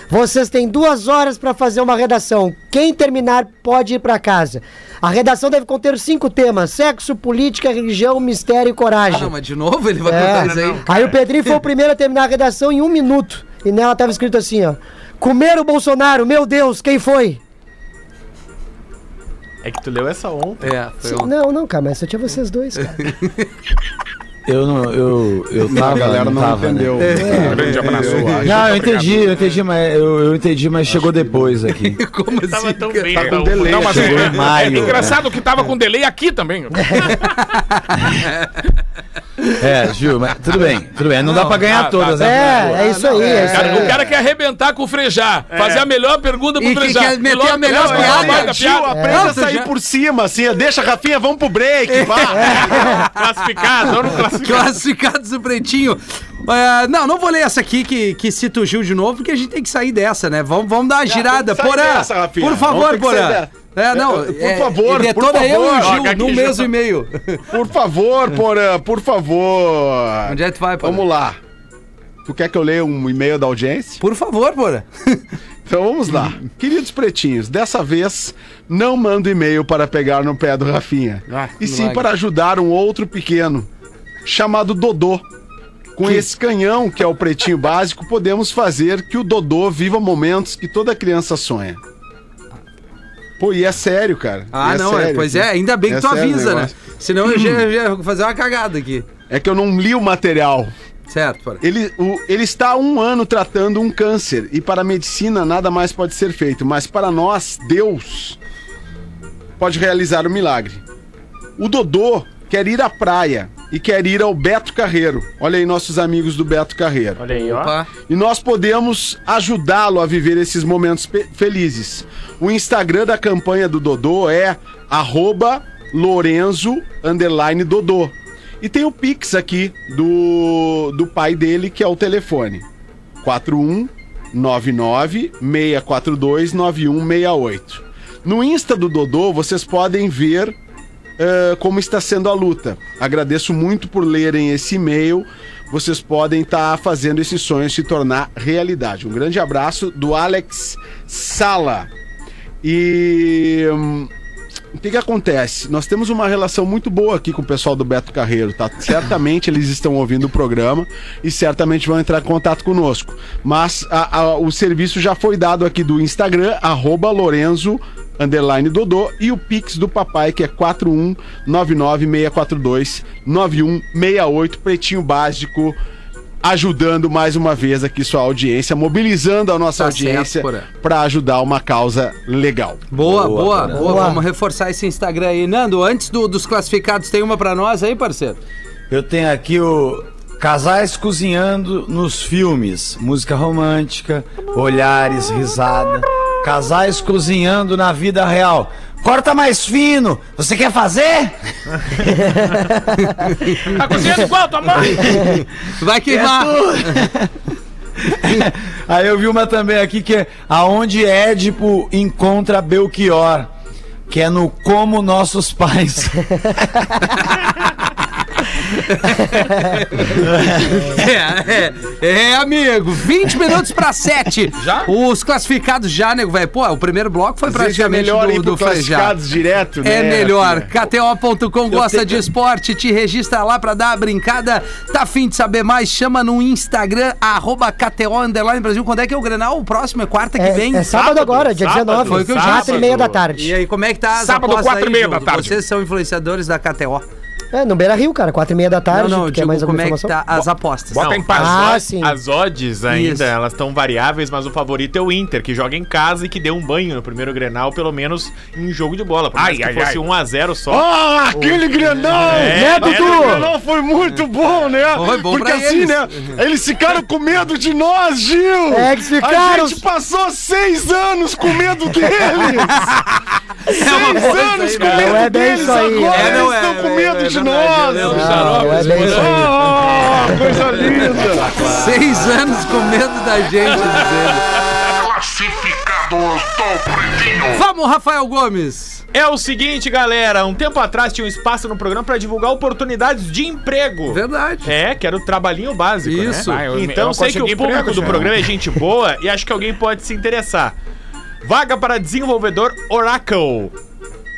Vocês têm duas horas pra fazer uma redação. Quem terminar pode ir pra casa. A redação deve conter cinco temas: sexo, política, religião, mistério e Ah, coragem. não, mas de novo ele vai É. contar isso aí. Aí o Pedrinho foi o primeiro a terminar a redação em um minuto. E nela tava escrito assim, ó. Comer o Bolsonaro, meu Deus, quem foi? É que tu leu essa ontem. É, foi um... Não, não, cara, mas só tinha vocês dois, cara. Eu não, eu, eu tava, a galera não, tava, né? entendeu. É. Um grande abraço. Não, eu entendi, eu entendi, mas eu, eu entendi, mas chegou depois aqui. Como assim? Tava tão cara? bem, Tá com Raul. delay. Não, mas Chegou é, em maio. é engraçado que tava com delay aqui também. É, Gil, mas tudo bem, tudo bem. Não, dá pra ganhar tá, todas, tá, né? É, é isso aí, é O isso cara, aí. o cara quer arrebentar com o Frejá. Fazer a melhor pergunta pro E que Frejá. quer meter logo- a melhor Não, é piada. Gil, aprende Não, a sair já- por cima, assim. Deixa, Rafinha, vamos pro break. Vá. Classificado, vamos classificar. Classificados do Pretinho. É, não, não vou ler essa aqui que, que cita o Gil de novo, porque a gente tem que sair dessa, né? Vamos, vamos dar uma girada. sair Porã, dessa, por favor, Porã. dessa. É, não, É, por é, favor, ele por detona eu e o favor. Gil Ó, num mês e meio. Por favor, Porã, por favor. Onde é que tu vai, Porã? Vamos lá. Tu quer que eu leia um e-mail da audiência? Por favor, Porã. Então vamos lá. Queridos pretinhos, dessa vez não mando e-mail para pegar no pé do Rafinha. Ah, e sim para ajudar um outro pequeno, chamado Dodô. Com esse canhão, que é o pretinho básico, podemos fazer que o Dodô viva momentos que toda criança sonha. Pô, e é sério, cara. Ah, é não, é, sério, pois assim. é, ainda bem que É tu avisa, né? Senão eu já, já ia fazer uma cagada aqui. É que eu não li o material. Certo, Porã. Ele, o- ele está há um ano tratando um câncer e para a medicina nada mais pode ser feito, mas para nós, Deus pode realizar o milagre. O Dodô quer ir à praia e quer ir ao Beto Carreiro. Olha aí nossos amigos do Beto Carreiro. Olha aí, ó. Opa. E nós podemos ajudá-lo a viver esses momentos felizes. O Instagram da campanha do Dodô é arroba Lorenzo underline Dodô. E tem o Pix aqui do, do pai dele, que é o telefone. 4199-642-9168. No Insta do Dodô, vocês podem ver eh, como está sendo a luta. Agradeço muito por lerem esse e-mail. Vocês podem estar fazendo esse sonho se tornar realidade. Um grande abraço do Alex Sala. E hum, o que, que acontece? Nós temos uma relação muito boa aqui com o pessoal do Beto Carreiro, tá? Certamente eles estão ouvindo o programa e certamente vão entrar em contato conosco. Mas a- a- o serviço já foi dado aqui do Instagram, arroba Lorenzo underline Dodô e o Pix do papai que é 41996429168, pretinho básico, ajudando mais uma vez aqui sua audiência, mobilizando a nossa Tá audiência para ajudar uma causa legal. Boa, boa, boa, Boa. Vamos reforçar esse Instagram aí. Nando, antes do- dos classificados, tem uma pra nós aí, parceiro? Eu tenho aqui o Casais cozinhando nos filmes, música romântica, olhares, risada. Casais cozinhando na vida real. Corta mais fino. Você quer fazer? Tá cozinhando igual tua mãe? Vai queimar. Aí eu vi uma também aqui que é aonde Édipo encontra Belchior, que é no Como Nossos Pais. É, é, é, amigo. 20 minutos pra 7. Já? Os classificados já, nego, velho. Pô, o primeiro bloco foi Às é praticamente melhor ir do, do classificados direto, né? É melhor. KTO.com gosta de esporte, te registra lá pra dar a brincada. Tá afim de saber mais? Chama no Instagram, arroba KTO Underline Brasil. Quando é que é o Grenal? O próximo é quarta que É, vem? é sábado, agora, dia sábado, 19. foi o que eu disse. Quatro e meia da tarde. E aí, como é que tá as Sábado, apostas quatro e aí, meia da tarde. Vocês são influenciadores da KTO. É, no Beira Rio, cara, quatro e meia da tarde. não, não, quer digo, mais como alguma é que informação? tá as apostas. Bota em paz. Ah, As, sim. as odds ainda, Isso. elas estão variáveis, mas o favorito é o Inter, que joga em casa e que deu um banho no primeiro Grenal, pelo menos em jogo de bola. Por mais Ai, que ai, fosse ai. 1x0 só. Ah, aquele Grenal! É, né, Dudu? Grenal foi muito bom, né? Foi bom Porque pra assim, eles. né? Eles ficaram com medo de nós, Gil! É, eles ficaram- A gente passou seis anos com medo deles! seis coisa anos aí, com medo Não é deles, isso aí, agora é, eles não é, estão com é, medo é de nós! lembro. Não, não é bem isso aí. Coisa linda! Seis anos com medo da gente, dizendo. Classificados. Vamos, Rafael Gomes. É o seguinte, galera. Um tempo atrás tinha um espaço no programa pra divulgar oportunidades de emprego. Verdade. É, que era o trabalhinho básico, Isso. né? Ah, eu- então eu sei que o público emprego, do já. programa é gente boa e acho que alguém pode se interessar. Vaga para desenvolvedor Oracle.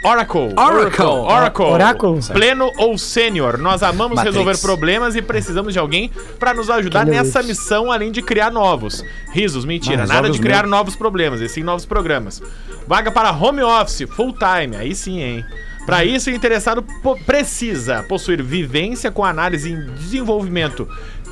Oracle. Oracle. Oracle. Oráculo? Pleno ou sênior. Nós amamos Matrix. resolver problemas e precisamos de alguém para nos ajudar nessa missão, além de criar novos. Risos, mentira. Não, Nada de criar meus. novos problemas, e sim novos programas. Vaga para home office, full time. Aí sim, hein? Para isso, o interessado po- precisa possuir vivência com análise em desenvolvimento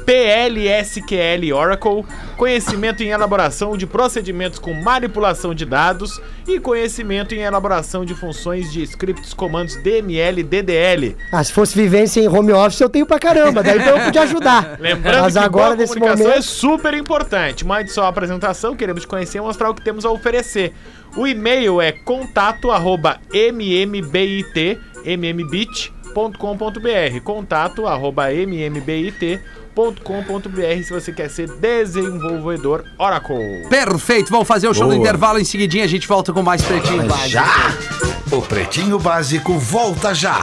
PLSQL Oracle, conhecimento em elaboração de procedimentos com manipulação de dados e conhecimento em elaboração de funções de scripts comandos DML e DDL. Ah, se fosse vivência em home office, eu tenho pra caramba. Daí então eu podia ajudar. Lembrando Mas que agora, boa comunicação é momento. super importante. Mande sua apresentação, queremos te conhecer e mostrar o que temos a oferecer. O e-mail é contato arroba mmbit.com.br se você quer ser desenvolvedor Oracle. Perfeito, vamos fazer o show do Boa. intervalo. Em seguidinha a gente volta com mais Pretinho Básico. Já! O Pretinho Básico volta já!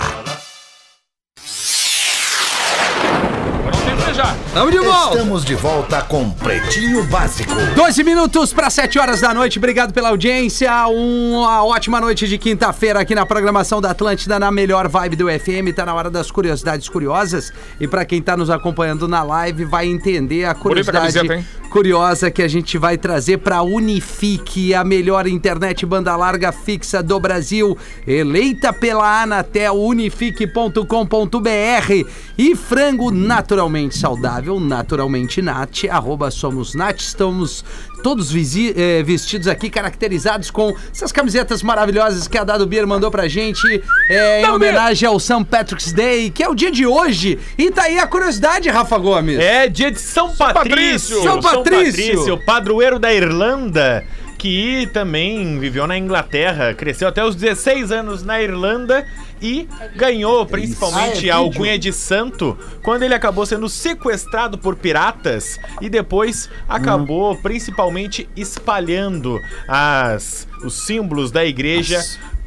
Tem Frejá. Tamo de volta. Estamos de volta com Pretinho Básico. 12 minutos para 7 horas da noite. Obrigado pela audiência. Uma ótima noite de quinta-feira aqui na programação da Atlântida, na melhor vibe do FM. Tá na hora das curiosidades curiosas. E para quem tá nos acompanhando na live, vai entender a curiosidade camiseta, hein? curiosa que a gente vai trazer para Unifique, a melhor internet banda larga fixa do Brasil. Eleita pela Anatel, unifique.com.br. E frango naturalmente saudável, naturalmente nat, arroba somos nat. Estamos todos eh, vestidos aqui, caracterizados com essas camisetas maravilhosas que a Dado Beer mandou pra gente eh, em homenagem ao St. Patrick's Day, que é o dia de hoje. E tá aí a curiosidade, Rafa Gomes. É dia de São Patrício. Patrício. São Patrício. padroeiro da Irlanda, que também viveu na Inglaterra, cresceu até os 16 anos na Irlanda e ganhou principalmente a alcunha de santo quando ele acabou sendo sequestrado por piratas e depois acabou principalmente espalhando as os símbolos da igreja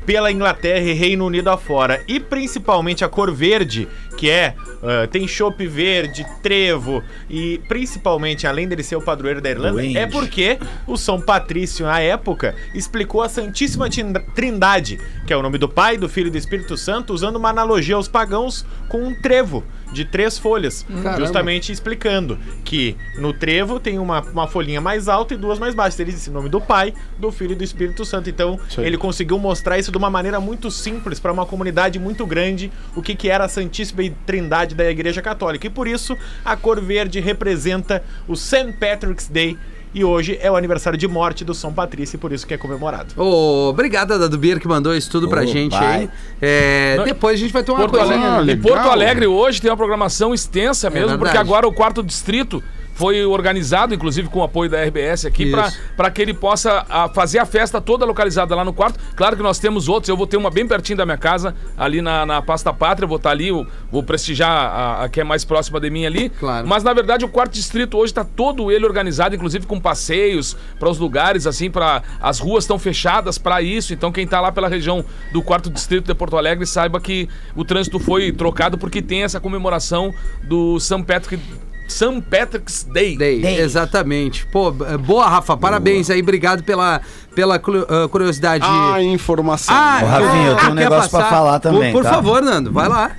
pela Inglaterra e Reino Unido afora. E principalmente a cor verde, que é. ah, tem chopp verde, trevo e principalmente, além dele ser o padroeiro da Irlanda, Duende. é porque o São Patrício, na época, explicou a Santíssima Trindade, que é o nome do Pai, do Filho e do Espírito Santo, usando uma analogia aos pagãos com um trevo de três folhas, Caramba. justamente explicando que no trevo tem uma, uma folhinha mais alta e duas mais baixas. Ele disse o nome do Pai, do Filho e do Espírito Santo. Então, ele conseguiu mostrar isso de uma maneira muito simples para uma comunidade muito grande, o que, que era a Santíssima Trindade da Igreja Católica. E por isso, a cor verde representa o St. Patrick's Day. E hoje é o aniversário de morte do São Patrício, e por isso que é comemorado. Ô, obrigado, Dado Beer, que mandou isso tudo pra Ô, gente pai. aí. É, Não, depois a gente vai ter uma Porto coisinha. Alegre, e legal. Porto Alegre hoje tem uma programação extensa mesmo, verdade. porque agora o quarto distrito foi organizado, inclusive com o apoio da RBS aqui, pra que ele possa ah, fazer a festa toda localizada lá no quarto. Claro que nós temos outros, eu vou ter uma bem pertinho da minha casa, ali na, na Pasta Pátria, vou estar ali, eu vou prestigiar a, a que é mais próxima de mim ali. Claro. Mas na verdade o quarto distrito hoje tá todo ele organizado, inclusive com passeios para os lugares, assim, para as ruas estão fechadas para isso. Então quem tá lá pela região do quarto distrito de Porto Alegre saiba que o trânsito foi trocado porque tem essa comemoração do St. Patrick St. Patrick's Day. Day, Exatamente. Pô, boa, Rafa. Parabéns aí. Obrigado pela, pela ah, curiosidade. A informação. Ah, Ô, Rafinha, eu tenho um negócio pra falar também, Por, por tá? favor, Nando, vai lá.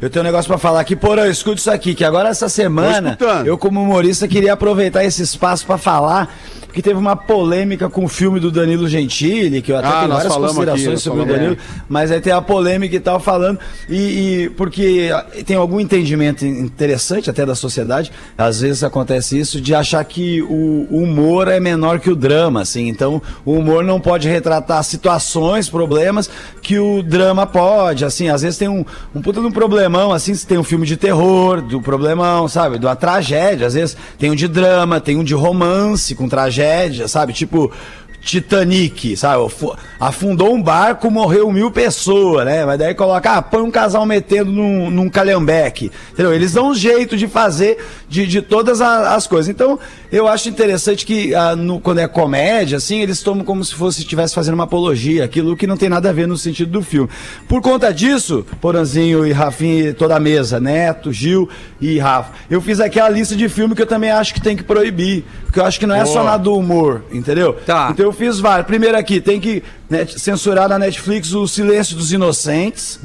Eu tenho um negócio pra falar aqui, porra, escuta isso aqui, que agora essa semana, eu como humorista queria aproveitar esse espaço pra falar que teve uma polêmica com o filme do Danilo Gentili, que eu até Ah, tenho várias aqui, considerações nós sobre o. Danilo, mas aí tem a polêmica e tal falando, e, e porque tem algum entendimento interessante até da sociedade, às vezes acontece isso, de achar que o humor é menor que o drama, assim, então o humor não pode retratar situações, problemas que o drama pode, assim, às vezes tem um, um puta de um problemão, assim, se tem um filme de terror, do problemão, sabe, uma tragédia, às vezes tem um de drama, tem um de romance com tragédia, sabe, tipo... Titanic, sabe? Fu- Afundou um barco, morreu mil pessoas, né? Mas daí coloca, ah, põe um casal metendo num, num calhambeque. Entendeu? Eles dão um jeito de fazer de, de todas a- as coisas. Então, eu acho interessante que ah, no- quando é comédia, assim, eles tomam como se fosse estivesse fazendo uma apologia, aquilo que não tem nada a ver no sentido do filme. Por conta disso, Poranzinho e Rafinha toda a mesa, Neto, Gil e Rafa, eu fiz aquela lista de filme que eu também acho que tem que proibir, porque eu acho que não é só na do humor, entendeu? Tá. Então eu fiz vários. Primeiro aqui, tem que né, censurar na Netflix o Silêncio dos Inocentes,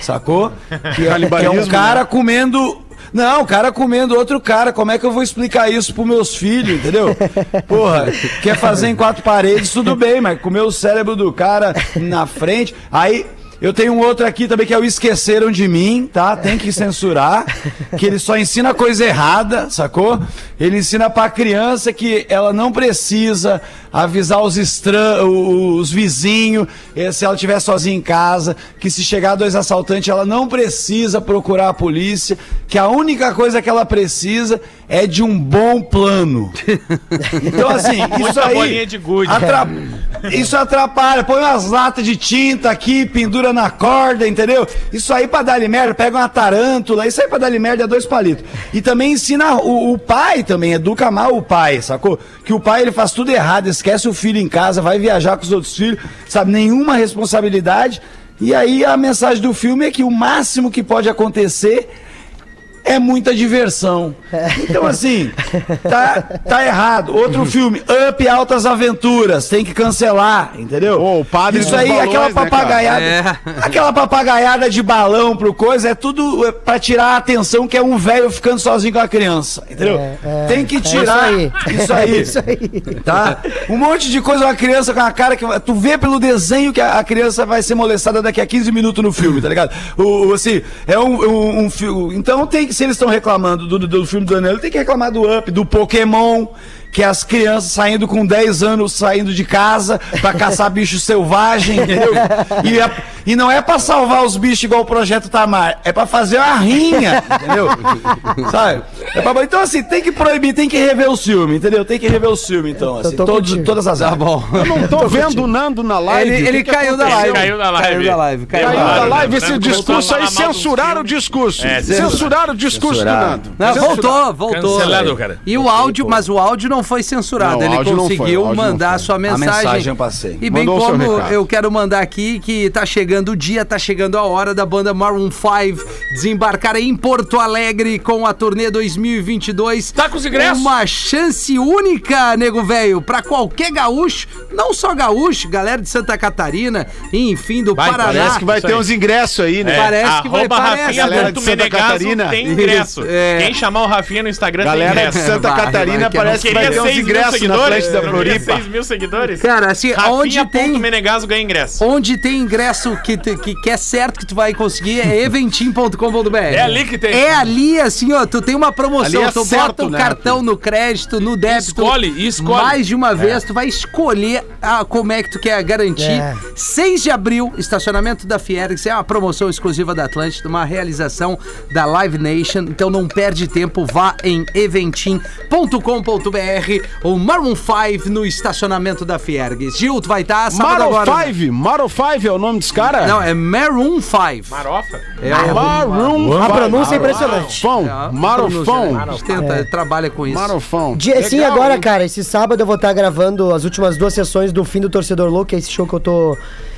sacou? Que é, que é um Canibalismo, cara comendo. Não, o cara comendo outro cara. Como é que eu vou explicar isso pros meus filhos, entendeu? Porra, quer fazer em quatro paredes, tudo bem, mas comer o cérebro do cara na frente. Aí. Eu tenho um outro aqui também que é o Esqueceram de Mim, tá? Tem que censurar. Que ele só ensina coisa errada, sacou? Ele ensina pra criança que ela não precisa avisar os estranhos, os vizinhos, eh, se ela estiver sozinha em casa, que se chegar dois assaltantes, ela não precisa procurar a polícia, que a única coisa que ela precisa é de um bom plano. Então, assim, isso aí. bolinha de gude. atra- Isso atrapalha. Põe umas latas de tinta aqui, pendura na corda, entendeu? Isso aí pra dar merda, pega uma tarântula, isso aí pra dar merda é dois palitos. E também ensina o, o pai também, educa mal o pai, sacou? Que o pai ele faz tudo errado, esquece o filho em casa, vai viajar com os outros filhos, sabe? Nenhuma responsabilidade. E aí a mensagem do filme é que o máximo que pode acontecer é muita diversão. Então, assim, tá, tá errado. Outro filme, Up Altas Aventuras, tem que cancelar, entendeu? Ô, o padre Isso aí, balões, aquela né, papagaiada. É. Aquela papagaiada de balão pro coisa é tudo é, pra tirar a atenção que é um velho ficando sozinho com a criança, entendeu? é, tem que é tirar isso aí. isso aí. Isso aí. Tá? Um monte de coisa, uma criança com a cara que. Tu vê pelo desenho que a, a criança vai ser molestada daqui a 15 minutos no filme, tá ligado? O, o- assim, é um, um, um filme. Então tem que, se eles estão reclamando do, do, do filme do Daniel, tem que reclamar do Up, do Pokémon. Que é as crianças saindo com 10 anos saindo de casa pra caçar bicho selvagem, entendeu? E, é- e não é pra salvar os bichos igual o Projeto Tamar, é pra fazer uma rinha, entendeu? Sabe? É pra- então, assim, tem que proibir, tem que rever o filme, entendeu? Tem que rever o filme, então, assim, tô todos, todas as Tá bom. Eu não tô vendo o Nando na live. Ele, ele que caiu da live. Caiu da live. Caiu da live. Caiu Caiu da live. live esse discurso aí, censuraram o discurso. É, Censuraram o discurso do. Nando. Não, voltou, voltou. Cancelado, cara. E o áudio, mas o áudio não foi censurado. Não, Ele foi, conseguiu não mandar foi. a sua A mensagem. mensagem eu passei. E bem Mandou como eu quero mandar aqui que tá chegando o dia, tá chegando a hora da banda Maroon 5 desembarcar em Porto Alegre com a turnê 2022. Tá com os ingressos? Uma chance única, nego velho, pra qualquer gaúcho, não só gaúcho, galera de Santa Catarina, enfim, do Vai, Paraná. Parece que vai ter uns ingressos aí, né? É, Parece que vai- parece, galera de Santa Menegaso Catarina. tem ingresso. Isso, é. Quem chamar o Rafinha no Instagram Galera tem de ingresso. Santa Vai, Catarina vai, que parece que vai Queria ter uns 6 mil ingressos na frente da Floripa. 6 mil seguidores? Cara, assim, onde tem Menegaso ganha ingresso. Onde tem ingresso que, te- que, que é certo que tu vai conseguir é eventim.com.br. É ali que tem. É ali, assim, ó, tu tem uma promoção, é tu certo, bota o né, cartão no crédito, no débito. Escolhe, escolhe. Mais de uma vez, tu vai escolher a, como é que tu quer garantir. É. 6 de abril, estacionamento da Fiergs, é uma promoção exclusiva da Atlântida, uma realização da Live Nation. Então não perde tempo, vá em eventim.com.br ou Maroon 5 no estacionamento da Fiergs. Gil, tu vai estar sábado Maro agora. né? 5? Maro 5 é o nome dos caras? Não, é Maroon 5. Marofa? É o Maroon A 5. pronúncia é impressionante. Fão. É, Marofão. A gente tenta, trabalha com isso. Marofão. Dia, sim, Legal, agora, hein? cara, esse sábado eu vou estar gravando as últimas duas sessões do Fim do Torcedor Louco, que é esse show que eu tô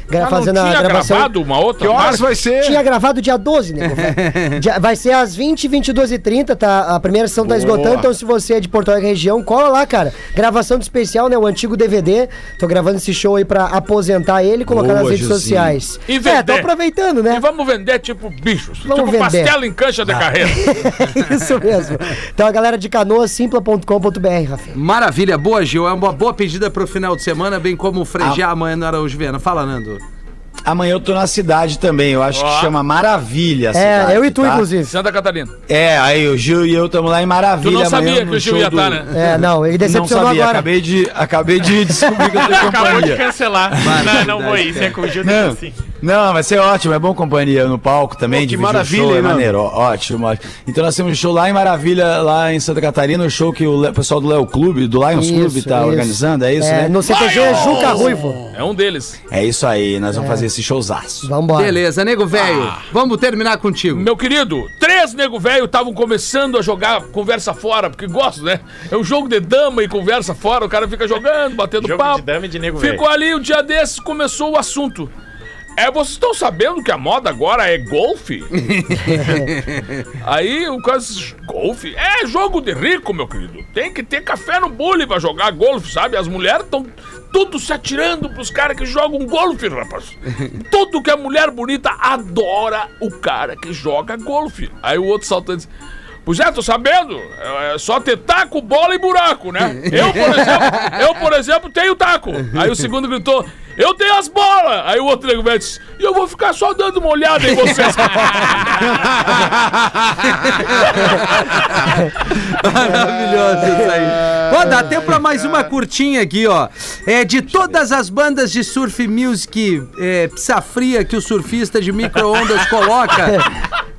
gra- Mas fazendo a tinha gravação. gravado uma outra? Que horas vai ser? Tinha gravado dia 12, né? Dia- Vai ser às 20, 22 e 30, tá? A primeira sessão tá Boa. esgotando, então se você é de Porto Alegre região, cola lá, cara. Gravação de especial, né? O antigo DVD. Tô gravando esse show aí pra aposentar ele e colocar Boa, nas redes sociais. E É, tô vender. aproveitando, né? E vamos vender tipo bichos. Vamos tipo vender. pastel em cancha de carreira. Isso mesmo. Então a galera de canoas, simpla.com.br, Rafinha. Maravilha, boa, Gil. É uma boa pedida pro final de semana, bem como frejar amanhã no Araújo Viana. Fala, Nando. Amanhã eu tô na cidade também, eu acho Ó. que chama Maravilha. É, cidade, eu e tu, tá? inclusive. Santa Catarina. É, aí o Gil e eu estamos lá em Tu Maravilha. não sabia amanhã que o Gil ia do- estar, né? É, não, ele Não decepcionou sabia, agora. acabei de, acabei de descobrir que eu tenho Acabou de companhia. cancelar. não, não vou ir. Se é com o Gil, Não, assim. não, vai ser ótimo, é bom companhia no palco também, Pô, que maravilha, show, é maneiro, ótimo, ótimo. Então nós temos um show lá em Maravilha, lá em Santa Catarina, o show que o Le- pessoal do Léo Clube, do Lions Isso, Clube tá isso. organizando, é isso, É, né? no CTG Juca Ruivo. É um deles. É isso aí, nós vamos fazer esse showzaço. Vambora. Beleza, nego velho. Ah. Vamos terminar contigo. Meu querido, três nego velho estavam começando a jogar conversa fora, porque gosto, né? É um jogo de dama e conversa fora, o cara fica jogando, batendo Jogo papo. de dama e de nego Ficou ali um dia desses, começou o assunto. É, vocês estão sabendo que a moda agora é golfe? Aí o cara golfe? É jogo de rico, meu querido. Tem que ter café no bule pra jogar golfe, sabe? As mulheres estão tudo se atirando pros caras que jogam golfe, rapaz. Tudo que é mulher bonita adora o cara que joga golfe. Aí o outro saltando diz, Pois é, tô sabendo. É é só ter taco, bola e buraco, né? Eu, por exemplo, eu, por exemplo, tenho taco. Aí o segundo gritou, eu tenho as bolas. Aí o outro nego velho disse, e eu vou ficar só dando uma olhada em vocês. Maravilhoso isso aí. Pô, dá tempo pra mais uma curtinha aqui, ó. É de todas as bandas de surf music é, pizza fria que o surfista de micro-ondas coloca.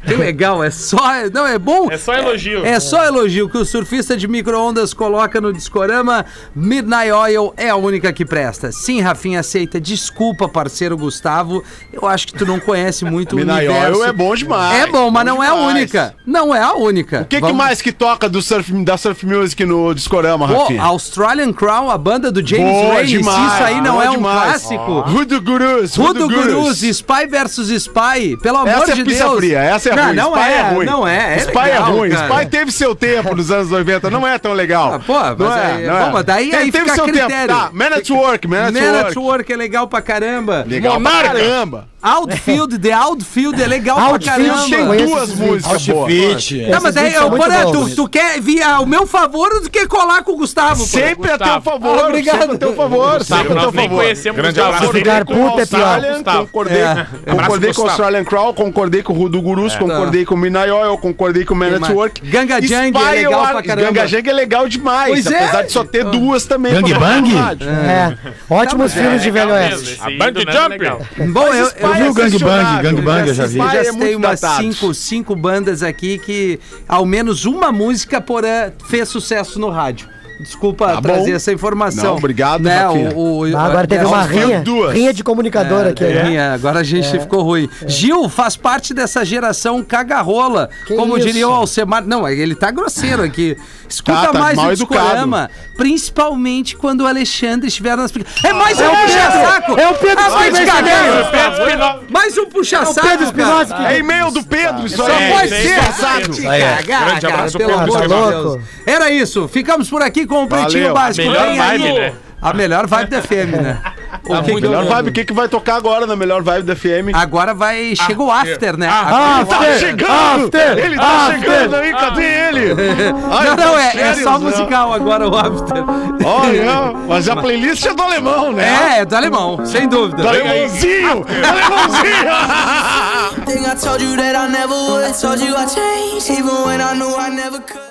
Que legal, é só. Não, é bom. É só elogio. É só elogio que o surfista de micro-ondas coloca no discorama. Midnight Oil é a única que presta. Sim, Rafinha aceita. Desculpa, parceiro Gustavo. Eu acho que tu não conhece muito o universo. É bom demais. É bom, mas não é a demais. única. Não é a única. O que, que Vamos- mais que toca do surf, da Surf Music no Discorama, Pô, Rafinha? Australian Crown, a banda do James Boa Ray. Se demais, isso aí não é um demais. clássico. Rudo Gurus, Rudo Gurus, Spy versus Spy. Pelo amor Essa é de pizza Deus. fria, essa é não, ruim. Não Spy é, ruim. não é. é Spy é legal, ruim. cara. Spy teve seu tempo nos anos 90, não é tão legal. Ah, pô, mas não aí- é, não bom, mas daí Tem- aí teve fica seu critério. tempo. Tá, Man at Work, Man at Man Work. at Work é legal pra caramba. Legal pra Monarca. caramba. Outfield, The Outfield é legal Outfield pra tem caramba. Conheço Duas músicas boas. Outfit. Não, mas daí, vídeos são eu, porra, bons. tu, tu quer vir ao meu favor ou tu quer colar com o Gustavo? Sempre a teu Gustavo. favor, Ah, obrigado. sempre a teu favor, sempre a nós teu nem favor. conhecemos Grande Gustavo. abraço. Ficar Concordei com o puto é pior. Australian, Gustavo. concordei, É. concordei Abraço, com o Gustavo. Australian Crawl, concordei com o Rudo Gurus, concordei com o Oil, concordei com o Man at mais? Work. Ganga Jang é Spy, legal eu pra caramba. Ganga Jang é legal demais, Pois é. apesar de só ter duas também. Gang pra Bang? É. Ótimos filmes de Velho Oeste. A Bang Jump. Bom, eu, eu, Spy vi o é Gang Bang, questionável, Gang Bang eu já vi. Eu já é muito umas cinco, cinco bandas aqui que ao menos uma música por ano fez sucesso no rádio. Desculpa Tá trazer bom. essa informação. Não, obrigado, né, o, o- Ah, agora teve é, uma rinha, duas. rinha de comunicador aqui. né? Rinha, agora a gente ficou ruim. Gil faz parte dessa geração cagarrola, Que como isso? diria o Alcemar. Não, ele tá grosseiro aqui. Escuta Tá, tá mais o discorama, principalmente quando o Alexandre estiver nas... É mais um puxa-saco! É o Pedro ah, Espinosa. Mais um puxa-saco! Pedro Espinosa cara. que- É e-mail do Pedro, isso Só aí. pode é, ser, é, é. Grande abraço, Pedro. Tá? Era isso, ficamos por aqui com o Pretinho Valeu. Básico. Melhor Vem vibe, aí. né? A melhor vibe da FM, né? O que que Melhor eu- vibe, o que, que vai tocar agora na melhor vibe da FM? Agora vai. Chega o after, né? Ah, Agora- tá chegando! ele tá chegando aí, cadê ele? Ai, Não, não, é, é sério, só musical agora o after. Olha, mas a playlist é do alemão, né? É, é do alemão, sem dúvida. Do alemãozinho! Alemãozinho! Thing I told you that I never would. Told you I changed, even when I knew I never could.